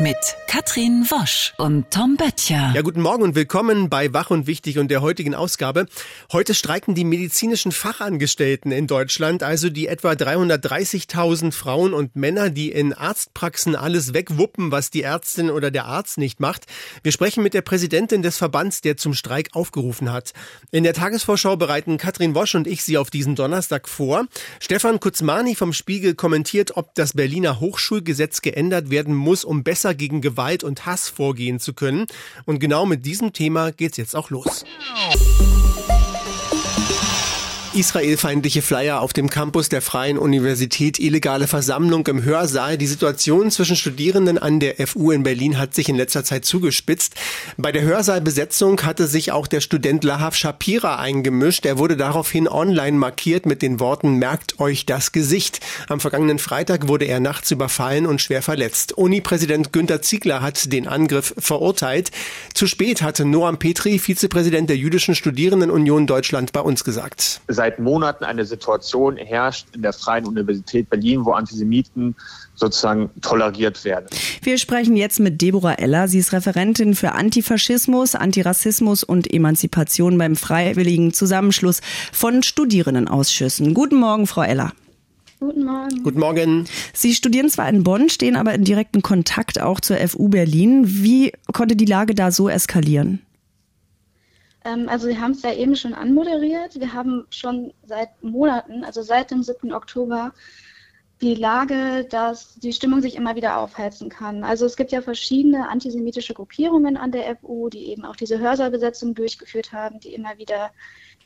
mit Katrin Wosch und Tom Böttcher. Ja, guten Morgen und willkommen bei Wach und Wichtig und der heutigen Ausgabe. Heute streiken die medizinischen Fachangestellten in Deutschland, also die etwa 330.000 Frauen und Männer, die in Arztpraxen alles wegwuppen, was die Ärztin oder der Arzt nicht macht. Wir sprechen mit der Präsidentin des Verbands, der zum Streik aufgerufen hat. In der Tagesvorschau bereiten Katrin Wosch und ich Sie auf diesen Donnerstag vor. Stefan Kuzmani vom Spiegel kommentiert, ob das Berliner Hochschulgesetz geändert werden muss, um besser besser gegen Gewalt und Hass vorgehen zu können. Und genau mit diesem Thema geht's jetzt auch los. Israelfeindliche Flyer auf dem Campus der Freien Universität, illegale Versammlung im Hörsaal. Die Situation zwischen Studierenden an der FU in Berlin hat sich in letzter Zeit zugespitzt. Bei der Hörsaalbesetzung hatte sich auch der Student Lahav Shapira eingemischt. Er wurde daraufhin online markiert mit den Worten Merkt euch das Gesicht. Am vergangenen Freitag wurde er nachts überfallen und schwer verletzt. Uni-Präsident Günter Ziegler hat den Angriff verurteilt. Zu spät hatte Noam Petri, Vizepräsident der Jüdischen Studierendenunion Deutschland, bei uns gesagt. Seit seit Monaten eine Situation herrscht in der Freien Universität Berlin, wo Antisemiten sozusagen toleriert werden. Wir sprechen jetzt mit Deborah Eller. Sie ist Referentin für Antifaschismus, Antirassismus und Emanzipation beim Freiwilligen Zusammenschluss von Studierendenausschüssen. Guten Morgen, Frau Eller. Guten Morgen. Guten Morgen. Sie studieren zwar in Bonn, stehen aber in direkten Kontakt auch zur FU Berlin. Wie konnte die Lage da so eskalieren? Ähm, also Sie haben es ja eben schon anmoderiert. Wir haben schon seit Monaten, also seit dem 7. Oktober, die Lage, dass die Stimmung sich immer wieder aufheizen kann. Also es gibt ja verschiedene antisemitische Gruppierungen an der FU, die eben auch diese Hörsaalbesetzung durchgeführt haben, die immer wieder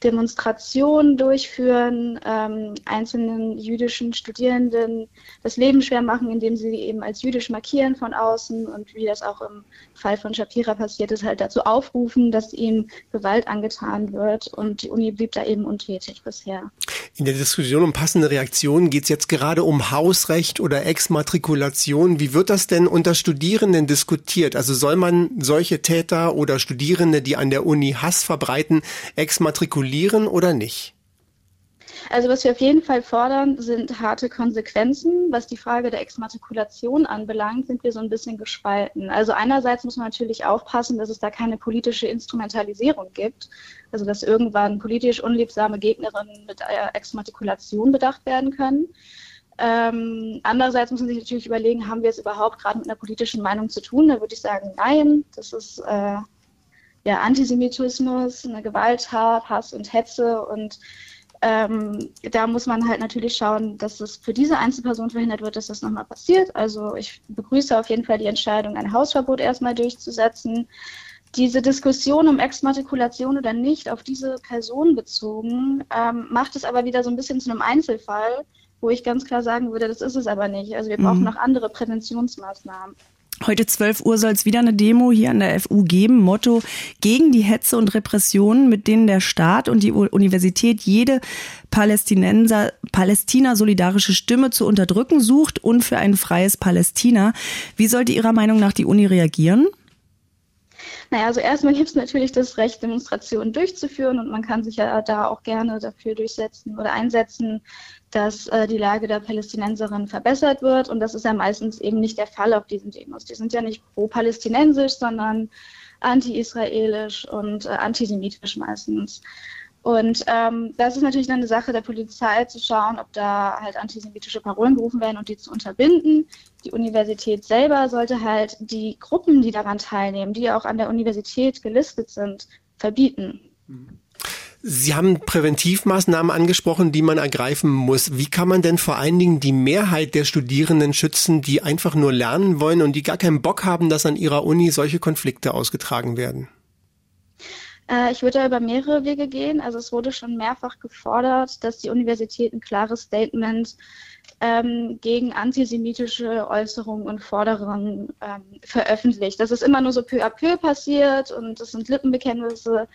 Demonstrationen durchführen, ähm, einzelnen jüdischen Studierenden das Leben schwer machen, indem sie eben als jüdisch markieren von außen und wie das auch im Fall von Shapira passiert ist, halt dazu aufrufen, dass ihm Gewalt angetan wird. Und die Uni blieb da eben untätig bisher. In der Diskussion um passende Reaktionen geht es jetzt gerade um Hausrecht oder Exmatrikulation. Wie wird das denn unter Studierenden diskutiert? Also soll man solche Täter oder Studierende, die an der Uni Hass verbreiten, exmatrikulieren? oder nicht? Also was wir auf jeden Fall fordern, sind harte Konsequenzen. Was die Frage der Exmatrikulation anbelangt, sind wir so ein bisschen gespalten. Also einerseits muss man natürlich aufpassen, dass es da keine politische Instrumentalisierung gibt. Also dass irgendwann politisch unliebsame Gegnerinnen mit Exmatrikulation bedacht werden können. Ähm, andererseits muss man sich natürlich überlegen, haben wir es überhaupt gerade mit einer politischen Meinung zu tun? Da würde ich sagen, nein, das ist äh, ja, Antisemitismus, eine Gewalttat, Hass und Hetze und ähm, da muss man halt natürlich schauen, dass es für diese Einzelperson verhindert wird, dass das nochmal passiert. Also ich begrüße auf jeden Fall die Entscheidung, ein Hausverbot erstmal durchzusetzen. Diese Diskussion um Exmatrikulation oder nicht auf diese Person bezogen, ähm, macht es aber wieder so ein bisschen zu einem Einzelfall, wo ich ganz klar sagen würde, das ist es aber nicht. Also wir brauchen mhm. noch andere Präventionsmaßnahmen. Heute 12 Uhr soll es wieder eine Demo hier an der FU geben. Motto gegen die Hetze und Repressionen, mit denen der Staat und die Universität jede Palästinenser, Palästina-solidarische Stimme zu unterdrücken sucht und für ein freies Palästina. Wie sollte Ihrer Meinung nach die Uni reagieren? Naja, also erstmal gibt es natürlich das Recht, Demonstrationen durchzuführen und man kann sich ja da auch gerne dafür durchsetzen oder einsetzen, dass äh, die Lage der Palästinenserinnen verbessert wird. Und das ist ja meistens eben nicht der Fall auf diesen Demos. Die sind ja nicht pro-palästinensisch, sondern anti-israelisch und äh, antisemitisch meistens. Und ähm, das ist natürlich dann eine Sache der Polizei zu schauen, ob da halt antisemitische Parolen gerufen werden und die zu unterbinden. Die Universität selber sollte halt die Gruppen, die daran teilnehmen, die auch an der Universität gelistet sind, verbieten. Sie haben Präventivmaßnahmen angesprochen, die man ergreifen muss. Wie kann man denn vor allen Dingen die Mehrheit der Studierenden schützen, die einfach nur lernen wollen und die gar keinen Bock haben, dass an ihrer Uni solche Konflikte ausgetragen werden? Äh, ich würde da über mehrere Wege gehen. Also es wurde schon mehrfach gefordert, dass die Universität ein klares Statement ähm, gegen antisemitische Äußerungen und Forderungen ähm, veröffentlicht. Das ist immer nur so peu à peu passiert und das sind Lippenbekenntnisse.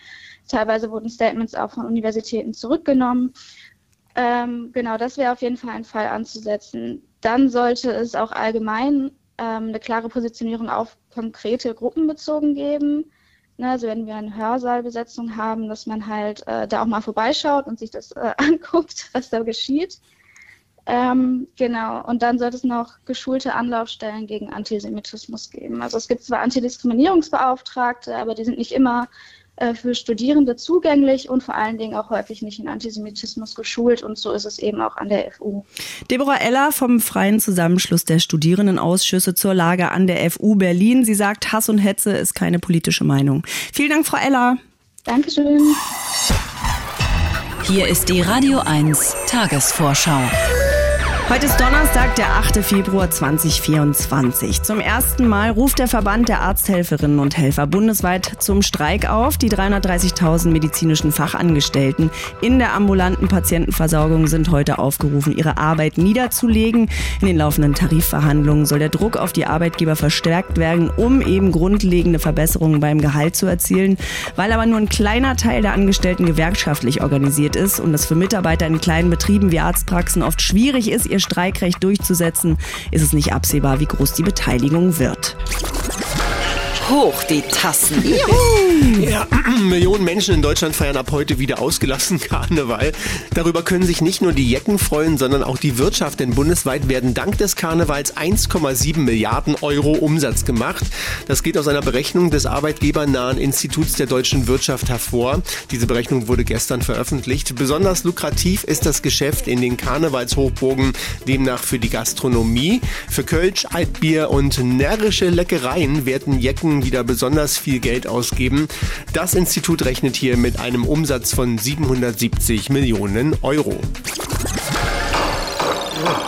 Teilweise wurden Statements auch von Universitäten zurückgenommen. Ähm, genau, das wäre auf jeden Fall ein Fall anzusetzen. Dann sollte es auch allgemein ähm, eine klare Positionierung auf konkrete Gruppen bezogen geben Ne, also wenn wir eine Hörsaalbesetzung haben, dass man halt äh, da auch mal vorbeischaut und sich das äh, anguckt, was da geschieht. Ähm, genau, und dann sollte es noch geschulte Anlaufstellen gegen Antisemitismus geben. Also es gibt zwar Antidiskriminierungsbeauftragte, aber die sind nicht immer äh, für Studierende zugänglich und vor allen Dingen auch häufig nicht in Antisemitismus geschult und so ist es eben auch an der FU. Deborah Eller vom Freien Zusammenschluss der Studierendenausschüsse zur Lage an der FU Berlin. Sie sagt, Hass und Hetze ist keine politische Meinung. Vielen Dank, Frau Eller. Dankeschön. Hier ist die Radio 1 Tagesvorschau. Heute ist Donnerstag, der 8. Februar 2024. Zum ersten Mal ruft der Verband der Arzthelferinnen und Helfer bundesweit zum Streik auf. Die 330.000 medizinischen Fachangestellten in der ambulanten Patientenversorgung sind heute aufgerufen, ihre Arbeit niederzulegen. In den laufenden Tarifverhandlungen soll der Druck auf die Arbeitgeber verstärkt werden, um eben grundlegende Verbesserungen beim Gehalt zu erzielen. Weil aber nur ein kleiner Teil der Angestellten gewerkschaftlich organisiert ist und es für Mitarbeiter in kleinen Betrieben wie Arztpraxen oft schwierig ist, ihr Streikrecht durchzusetzen, ist es nicht absehbar, wie groß die Beteiligung wird. Hoch die Tassen. Ja, Millionen Menschen in Deutschland feiern ab heute wieder ausgelassen Karneval. Darüber können sich nicht nur die Jecken freuen, sondern auch die Wirtschaft, denn bundesweit werden dank des Karnevals 1,7 Milliarden Euro Umsatz gemacht. Das geht aus einer Berechnung des arbeitgebernahen Instituts der deutschen Wirtschaft hervor. Diese Berechnung wurde gestern veröffentlicht. Besonders lukrativ ist das Geschäft in den Karnevalshochburgen, demnach für die Gastronomie. Für Kölsch, Altbier und närrische Leckereien werden Jecken wieder besonders viel Geld ausgeben. Das Institut rechnet hier mit einem Umsatz von 770 Millionen Euro.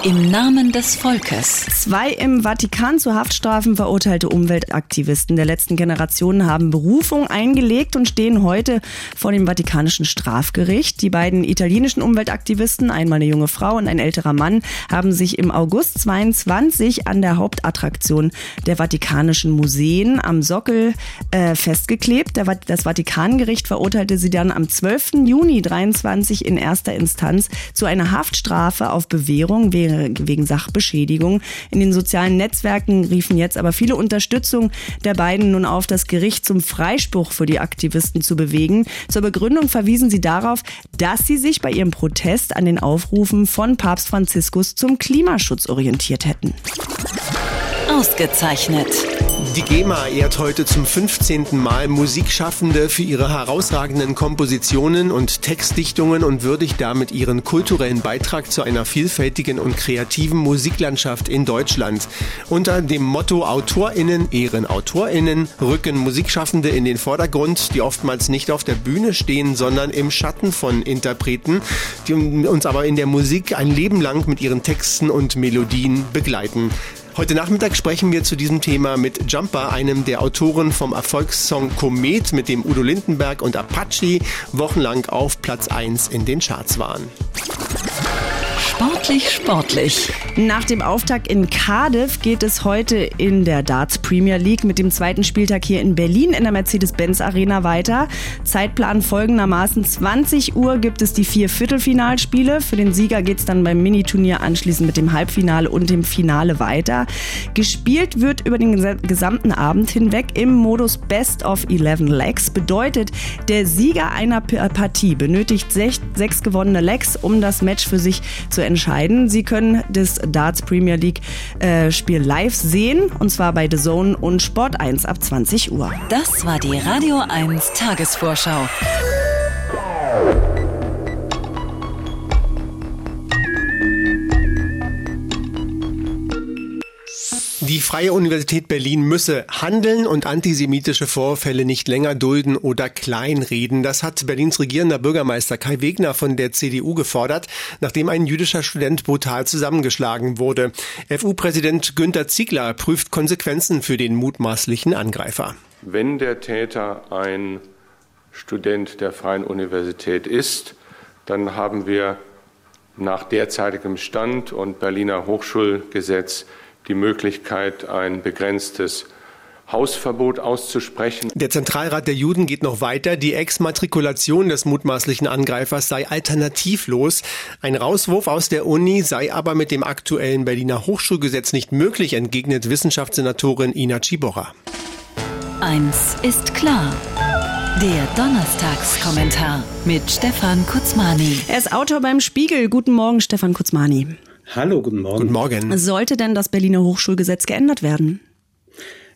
Im Namen des Volkes. Zwei im Vatikan zu Haftstrafen verurteilte Umweltaktivisten der letzten Generation haben Berufung eingelegt und stehen heute vor dem Vatikanischen Strafgericht. Die beiden italienischen Umweltaktivisten, einmal eine junge Frau und ein älterer Mann, haben sich im August 22 an der Hauptattraktion der Vatikanischen Museen am Sockel äh, festgeklebt. Das Vatikangericht verurteilte sie dann am 12. Juni 23 in erster Instanz zu einer Haftstrafe auf Bewährung wegen Sachbeschädigung. In den sozialen Netzwerken riefen jetzt aber viele Unterstützung der beiden nun auf, das Gericht zum Freispruch für die Aktivisten zu bewegen. Zur Begründung verwiesen sie darauf, dass sie sich bei ihrem Protest an den Aufrufen von Papst Franziskus zum Klimaschutz orientiert hätten. Ausgezeichnet. Die GEMA ehrt heute zum 15. Mal Musikschaffende für ihre herausragenden Kompositionen und Textdichtungen und würdigt damit ihren kulturellen Beitrag zu einer vielfältigen und kreativen Musiklandschaft in Deutschland. Unter dem Motto AutorInnen ehren AutorInnen rücken Musikschaffende in den Vordergrund, die oftmals nicht auf der Bühne stehen, sondern im Schatten von Interpreten, die uns aber in der Musik ein Leben lang mit ihren Texten und Melodien begleiten. Heute Nachmittag sprechen wir zu diesem Thema mit Jumper, einem der Autoren vom Erfolgssong Komet, mit dem Udo Lindenberg und Apache wochenlang auf Platz 1 in den Charts waren. Sportlich, sportlich. Nach dem Auftakt in Cardiff geht es heute in der Darts Premier League mit dem zweiten Spieltag hier in Berlin in der Mercedes-Benz Arena weiter. Zeitplan folgendermaßen. 20 Uhr gibt es die vier Viertelfinalspiele. Für den Sieger geht es dann beim Miniturnier anschließend mit dem Halbfinale und dem Finale weiter. Gespielt wird über den gesamten Abend hinweg im Modus Best of 11 Legs. Bedeutet, der Sieger einer Partie benötigt sechs, gewonnene Legs, um das Match für sich zu entscheiden. Sie können das Darts Premier League äh, Spiel live sehen und zwar bei The Zone und Sport 1 ab 20 Uhr. Das war die Radio 1 Tagesvorschau. Freie Universität Berlin müsse handeln und antisemitische Vorfälle nicht länger dulden oder kleinreden. Das hat Berlins regierender Bürgermeister Kai Wegner von der CDU gefordert, nachdem ein jüdischer Student brutal zusammengeschlagen wurde. FU-Präsident Günter Ziegler prüft Konsequenzen für den mutmaßlichen Angreifer. Wenn der Täter ein Student der Freien Universität ist, dann haben wir nach derzeitigem Stand und Berliner Hochschulgesetz die Möglichkeit, ein begrenztes Hausverbot auszusprechen. Der Zentralrat der Juden geht noch weiter. Die Exmatrikulation des mutmaßlichen Angreifers sei alternativlos. Ein Rauswurf aus der Uni sei aber mit dem aktuellen Berliner Hochschulgesetz nicht möglich, entgegnet Wissenschaftssenatorin Ina Ciborra. Eins ist klar. Der Donnerstagskommentar mit Stefan Kutzmani. Er ist Autor beim Spiegel. Guten Morgen, Stefan Kutzmani. Hallo, guten Morgen. Guten Morgen. Sollte denn das Berliner Hochschulgesetz geändert werden?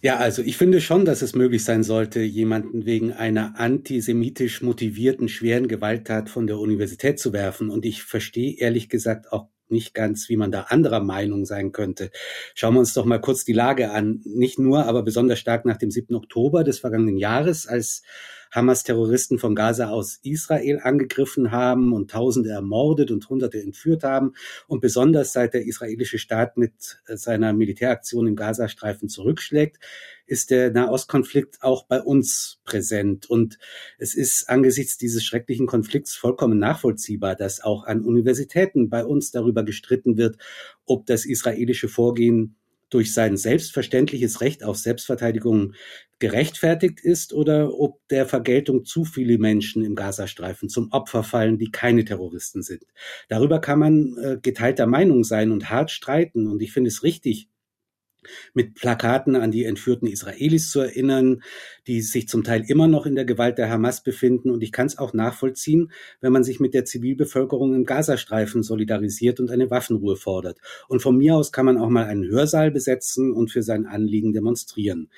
Ja, also ich finde schon, dass es möglich sein sollte, jemanden wegen einer antisemitisch motivierten schweren Gewalttat von der Universität zu werfen. Und ich verstehe ehrlich gesagt auch nicht ganz, wie man da anderer Meinung sein könnte. Schauen wir uns doch mal kurz die Lage an. Nicht nur, aber besonders stark nach dem 7. Oktober des vergangenen Jahres, als Hamas-Terroristen von Gaza aus Israel angegriffen haben und Tausende ermordet und Hunderte entführt haben. Und besonders seit der israelische Staat mit äh, seiner Militäraktion im Gazastreifen zurückschlägt, ist der Nahostkonflikt auch bei uns präsent. Und es ist angesichts dieses schrecklichen Konflikts vollkommen nachvollziehbar, dass auch an Universitäten bei uns darüber gestritten wird, ob das israelische Vorgehen durch sein selbstverständliches Recht auf Selbstverteidigung gerechtfertigt ist oder ob der Vergeltung zu viele Menschen im Gazastreifen zum Opfer fallen, die keine Terroristen sind. Darüber kann man äh, geteilter Meinung sein und hart streiten. Und ich finde es richtig, mit Plakaten an die entführten Israelis zu erinnern, die sich zum Teil immer noch in der Gewalt der Hamas befinden. Und ich kann es auch nachvollziehen, wenn man sich mit der Zivilbevölkerung im Gazastreifen solidarisiert und eine Waffenruhe fordert. Und von mir aus kann man auch mal einen Hörsaal besetzen und für sein Anliegen demonstrieren.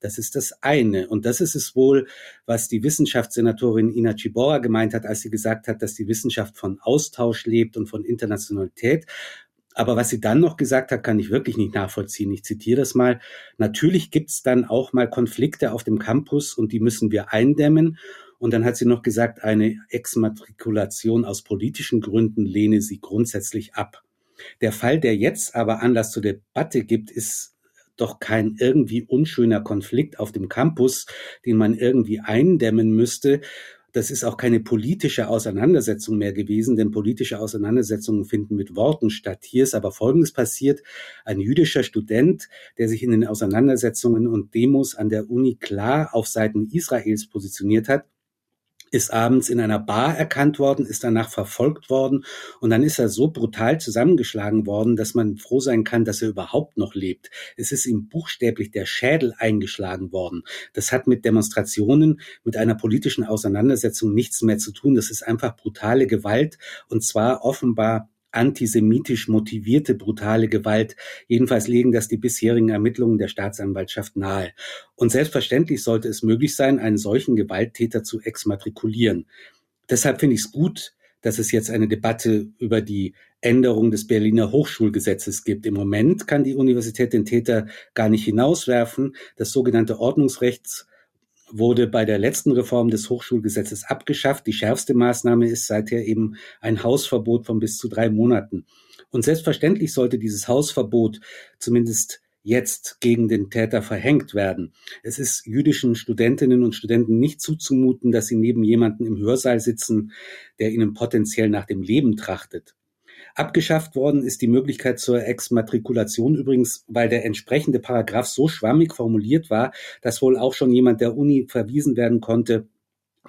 Das ist das eine. Und das ist es wohl, was die Wissenschaftssenatorin Ina Chibora gemeint hat, als sie gesagt hat, dass die Wissenschaft von Austausch lebt und von Internationalität. Aber was sie dann noch gesagt hat, kann ich wirklich nicht nachvollziehen. Ich zitiere das mal. Natürlich gibt es dann auch mal Konflikte auf dem Campus und die müssen wir eindämmen. Und dann hat sie noch gesagt, eine Exmatrikulation aus politischen Gründen lehne sie grundsätzlich ab. Der Fall, der jetzt aber Anlass zur Debatte gibt, ist doch kein irgendwie unschöner Konflikt auf dem Campus, den man irgendwie eindämmen müsste, das ist auch keine politische Auseinandersetzung mehr gewesen, denn politische Auseinandersetzungen finden mit Worten statt. Hier ist aber Folgendes passiert. Ein jüdischer Student, der sich in den Auseinandersetzungen und Demos an der Uni klar auf Seiten Israels positioniert hat, ist abends in einer Bar erkannt worden, ist danach verfolgt worden und dann ist er so brutal zusammengeschlagen worden, dass man froh sein kann, dass er überhaupt noch lebt. Es ist ihm buchstäblich der Schädel eingeschlagen worden. Das hat mit Demonstrationen, mit einer politischen Auseinandersetzung nichts mehr zu tun. Das ist einfach brutale Gewalt und zwar offenbar antisemitisch motivierte brutale Gewalt. Jedenfalls legen das die bisherigen Ermittlungen der Staatsanwaltschaft nahe. Und selbstverständlich sollte es möglich sein, einen solchen Gewalttäter zu exmatrikulieren. Deshalb finde ich es gut, dass es jetzt eine Debatte über die Änderung des Berliner Hochschulgesetzes gibt. Im Moment kann die Universität den Täter gar nicht hinauswerfen. Das sogenannte Ordnungsrechts wurde bei der letzten Reform des Hochschulgesetzes abgeschafft. Die schärfste Maßnahme ist seither eben ein Hausverbot von bis zu drei Monaten. Und selbstverständlich sollte dieses Hausverbot zumindest jetzt gegen den Täter verhängt werden. Es ist jüdischen Studentinnen und Studenten nicht zuzumuten, dass sie neben jemanden im Hörsaal sitzen, der ihnen potenziell nach dem Leben trachtet. Abgeschafft worden ist die Möglichkeit zur Exmatrikulation übrigens, weil der entsprechende Paragraph so schwammig formuliert war, dass wohl auch schon jemand der Uni verwiesen werden konnte,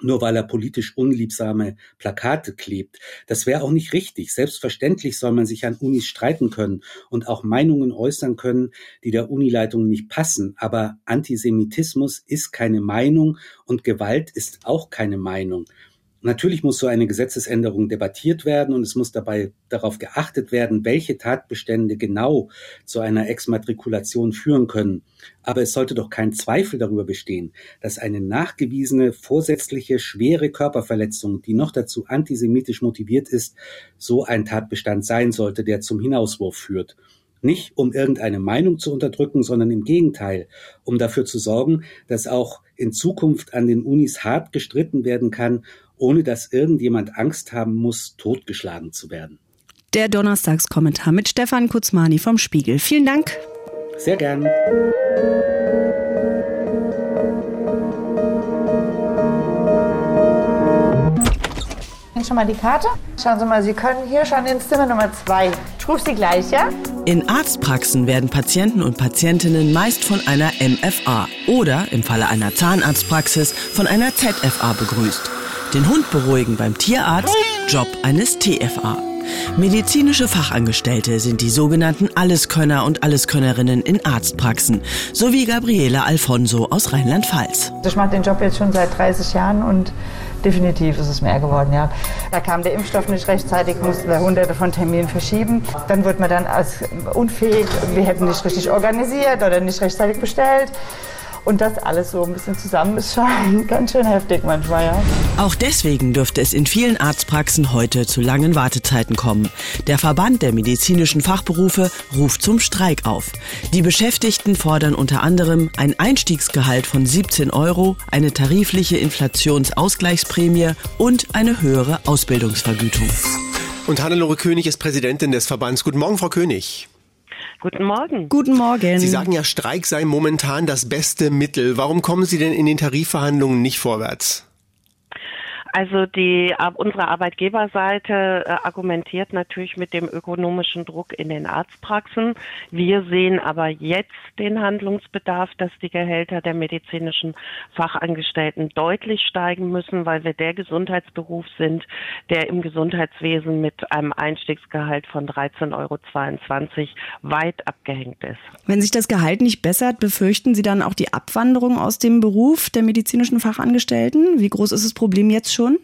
nur weil er politisch unliebsame Plakate klebt. Das wäre auch nicht richtig. Selbstverständlich soll man sich an Unis streiten können und auch Meinungen äußern können, die der Unileitung nicht passen. Aber Antisemitismus ist keine Meinung und Gewalt ist auch keine Meinung. Natürlich muss so eine Gesetzesänderung debattiert werden und es muss dabei darauf geachtet werden, welche Tatbestände genau zu einer Exmatrikulation führen können. Aber es sollte doch kein Zweifel darüber bestehen, dass eine nachgewiesene vorsätzliche schwere Körperverletzung, die noch dazu antisemitisch motiviert ist, so ein Tatbestand sein sollte, der zum Hinauswurf führt. Nicht um irgendeine Meinung zu unterdrücken, sondern im Gegenteil, um dafür zu sorgen, dass auch in Zukunft an den Unis hart gestritten werden kann ohne dass irgendjemand Angst haben muss, totgeschlagen zu werden. Der Donnerstagskommentar mit Stefan Kutzmani vom Spiegel. Vielen Dank. Sehr gern. Schon mal die Karte? Schauen Sie mal, Sie können hier schon ins Zimmer Nummer zwei. Ich rufe Sie gleich, ja? In Arztpraxen werden Patienten und Patientinnen meist von einer MFA oder im Falle einer Zahnarztpraxis von einer ZFA begrüßt. Den Hund beruhigen beim Tierarzt, Job eines TFA. Medizinische Fachangestellte sind die sogenannten Alleskönner und Alleskönnerinnen in Arztpraxen, so wie Gabriele Alfonso aus Rheinland-Pfalz. Ich mache den Job jetzt schon seit 30 Jahren und definitiv ist es mehr geworden, ja. Da kam der Impfstoff nicht rechtzeitig, mussten wir hunderte von Terminen verschieben. Dann wurde man dann als unfähig, wir hätten nicht richtig organisiert oder nicht rechtzeitig bestellt. Und das alles so ein bisschen zusammen ist schon ganz schön heftig manchmal, ja. Auch deswegen dürfte es in vielen Arztpraxen heute zu langen Wartezeiten kommen. Der Verband der medizinischen Fachberufe ruft zum Streik auf. Die Beschäftigten fordern unter anderem ein Einstiegsgehalt von 17 Euro, eine tarifliche Inflationsausgleichsprämie und eine höhere Ausbildungsvergütung. Und Hannelore König ist Präsidentin des Verbands. Guten Morgen, Frau König. Guten Morgen. Guten Morgen. Sie sagen ja, Streik sei momentan das beste Mittel. Warum kommen Sie denn in den Tarifverhandlungen nicht vorwärts? Also die unsere Arbeitgeberseite äh, argumentiert natürlich mit dem ökonomischen Druck in den Arztpraxen. Wir sehen aber jetzt den Handlungsbedarf, dass die Gehälter der medizinischen Fachangestellten deutlich steigen müssen, weil wir der Gesundheitsberuf sind, der im Gesundheitswesen mit einem Einstiegsgehalt von 13,22 Euro weit abgehängt ist. Wenn sich das Gehalt nicht bessert, befürchten Sie dann auch die Abwanderung aus dem Beruf der medizinischen Fachangestellten? Wie groß ist das Problem jetzt schon? schon?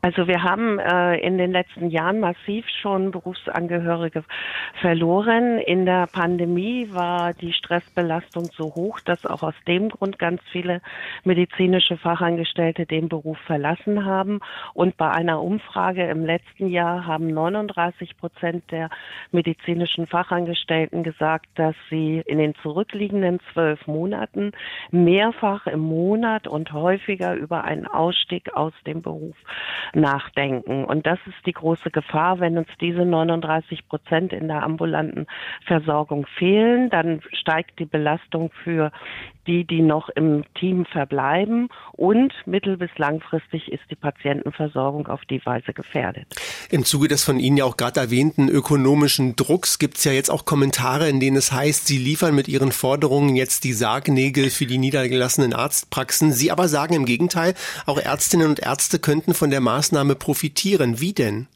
Also wir haben äh, in den letzten Jahren massiv schon Berufsangehörige verloren. In der Pandemie war die Stressbelastung so hoch, dass auch aus dem Grund ganz viele medizinische Fachangestellte den Beruf verlassen haben. Und bei einer Umfrage im letzten Jahr haben 39 Prozent der medizinischen Fachangestellten gesagt, dass sie in den zurückliegenden zwölf Monaten mehrfach im Monat und häufiger über einen Ausstieg aus dem Beruf nachdenken. Und das ist die große Gefahr, wenn uns diese 39 Prozent in der ambulanten Versorgung fehlen, dann steigt die Belastung für die, die noch im Team verbleiben und mittel- bis langfristig ist die Patientenversorgung auf die Weise gefährdet. Im Zuge des von Ihnen ja auch gerade erwähnten ökonomischen Drucks gibt es ja jetzt auch Kommentare, in denen es heißt, Sie liefern mit Ihren Forderungen jetzt die Sargnägel für die niedergelassenen Arztpraxen. Sie aber sagen im Gegenteil, auch Ärztinnen und Ärzte könnten von der Maßnahme profitieren. Wie denn?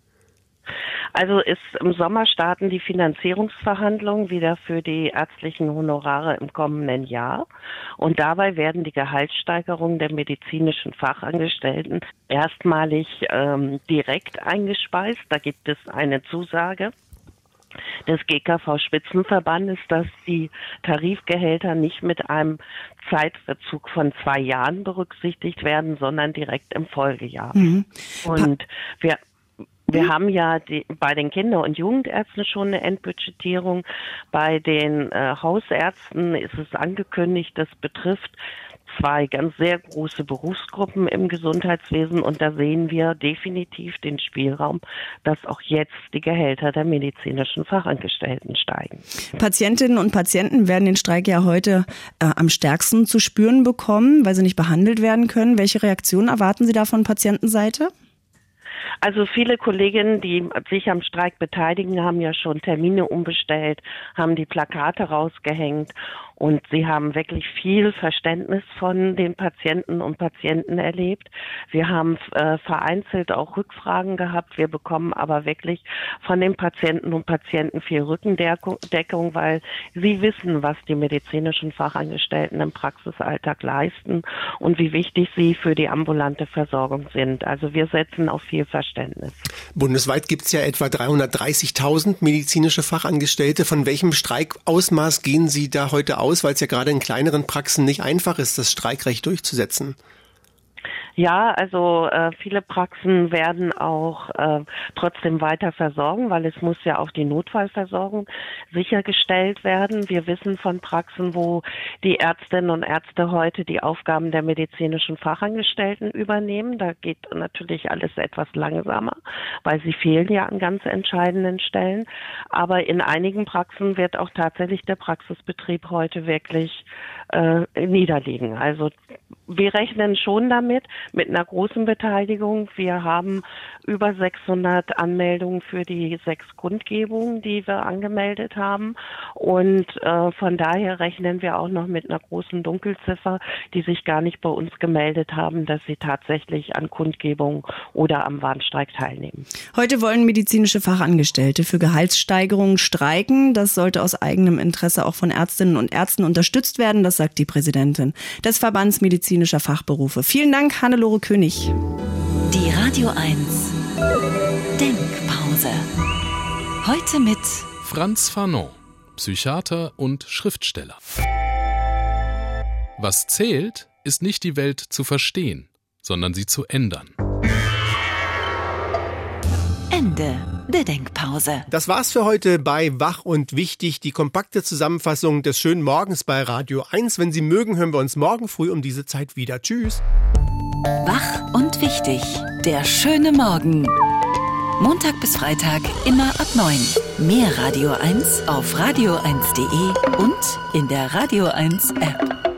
Also ist im Sommer starten die Finanzierungsverhandlungen wieder für die ärztlichen Honorare im kommenden Jahr. Und dabei werden die Gehaltssteigerungen der medizinischen Fachangestellten erstmalig ähm, direkt eingespeist. Da gibt es eine Zusage des GKV-Spitzenverbandes, dass die Tarifgehälter nicht mit einem Zeitverzug von zwei Jahren berücksichtigt werden, sondern direkt im Folgejahr. Mhm. Und wir wir haben ja die, bei den Kinder- und Jugendärzten schon eine Endbudgetierung. Bei den äh, Hausärzten ist es angekündigt, das betrifft zwei ganz sehr große Berufsgruppen im Gesundheitswesen und da sehen wir definitiv den Spielraum, dass auch jetzt die Gehälter der medizinischen Fachangestellten steigen. Patientinnen und Patienten werden den Streik ja heute äh, am stärksten zu spüren bekommen, weil sie nicht behandelt werden können. Welche Reaktionen erwarten Sie da von Patientenseite? Also viele Kolleginnen, die sich am Streik beteiligen, haben ja schon Termine umbestellt, haben die Plakate rausgehängt und sie haben wirklich viel Verständnis von den Patienten und Patienten erlebt. Wir haben äh, vereinzelt auch Rückfragen gehabt. Wir bekommen aber wirklich von den Patienten und Patienten viel Rückendeckung, weil sie wissen, was die medizinischen Fachangestellten im Praxisalltag leisten und wie wichtig sie für die ambulante Versorgung sind. Also wir setzen auf viel Verständnis. Bundesweit gibt es ja etwa 330.000 medizinische Fachangestellte. Von welchem Streikausmaß gehen Sie da heute aus? Aus, weil es ja gerade in kleineren Praxen nicht einfach ist, das Streikrecht durchzusetzen. Ja, also äh, viele Praxen werden auch äh, trotzdem weiter versorgen, weil es muss ja auch die Notfallversorgung sichergestellt werden. Wir wissen von Praxen, wo die Ärztinnen und Ärzte heute die Aufgaben der medizinischen Fachangestellten übernehmen. Da geht natürlich alles etwas langsamer, weil sie fehlen ja an ganz entscheidenden Stellen. Aber in einigen Praxen wird auch tatsächlich der Praxisbetrieb heute wirklich äh, niederliegen. Also wir rechnen schon damit, mit einer großen Beteiligung. Wir haben über 600 Anmeldungen für die sechs Kundgebungen, die wir angemeldet haben. Und äh, von daher rechnen wir auch noch mit einer großen Dunkelziffer, die sich gar nicht bei uns gemeldet haben, dass sie tatsächlich an Kundgebungen oder am Warnstreik teilnehmen. Heute wollen medizinische Fachangestellte für Gehaltssteigerungen streiken. Das sollte aus eigenem Interesse auch von Ärztinnen und Ärzten unterstützt werden, das sagt die Präsidentin des Verbands medizinischer Fachberufe. Vielen Dank, Hannelore König. Die Radio 1 Denkpause. Heute mit Franz Fanon, Psychiater und Schriftsteller. Was zählt, ist nicht die Welt zu verstehen, sondern sie zu ändern. Ende der Denkpause. Das war's für heute bei Wach und Wichtig, die kompakte Zusammenfassung des schönen Morgens bei Radio 1. Wenn Sie mögen, hören wir uns morgen früh um diese Zeit wieder. Tschüss. Wach und Wichtig, der schöne Morgen. Montag bis Freitag immer ab 9. Mehr Radio 1 auf radio1.de und in der Radio 1 App.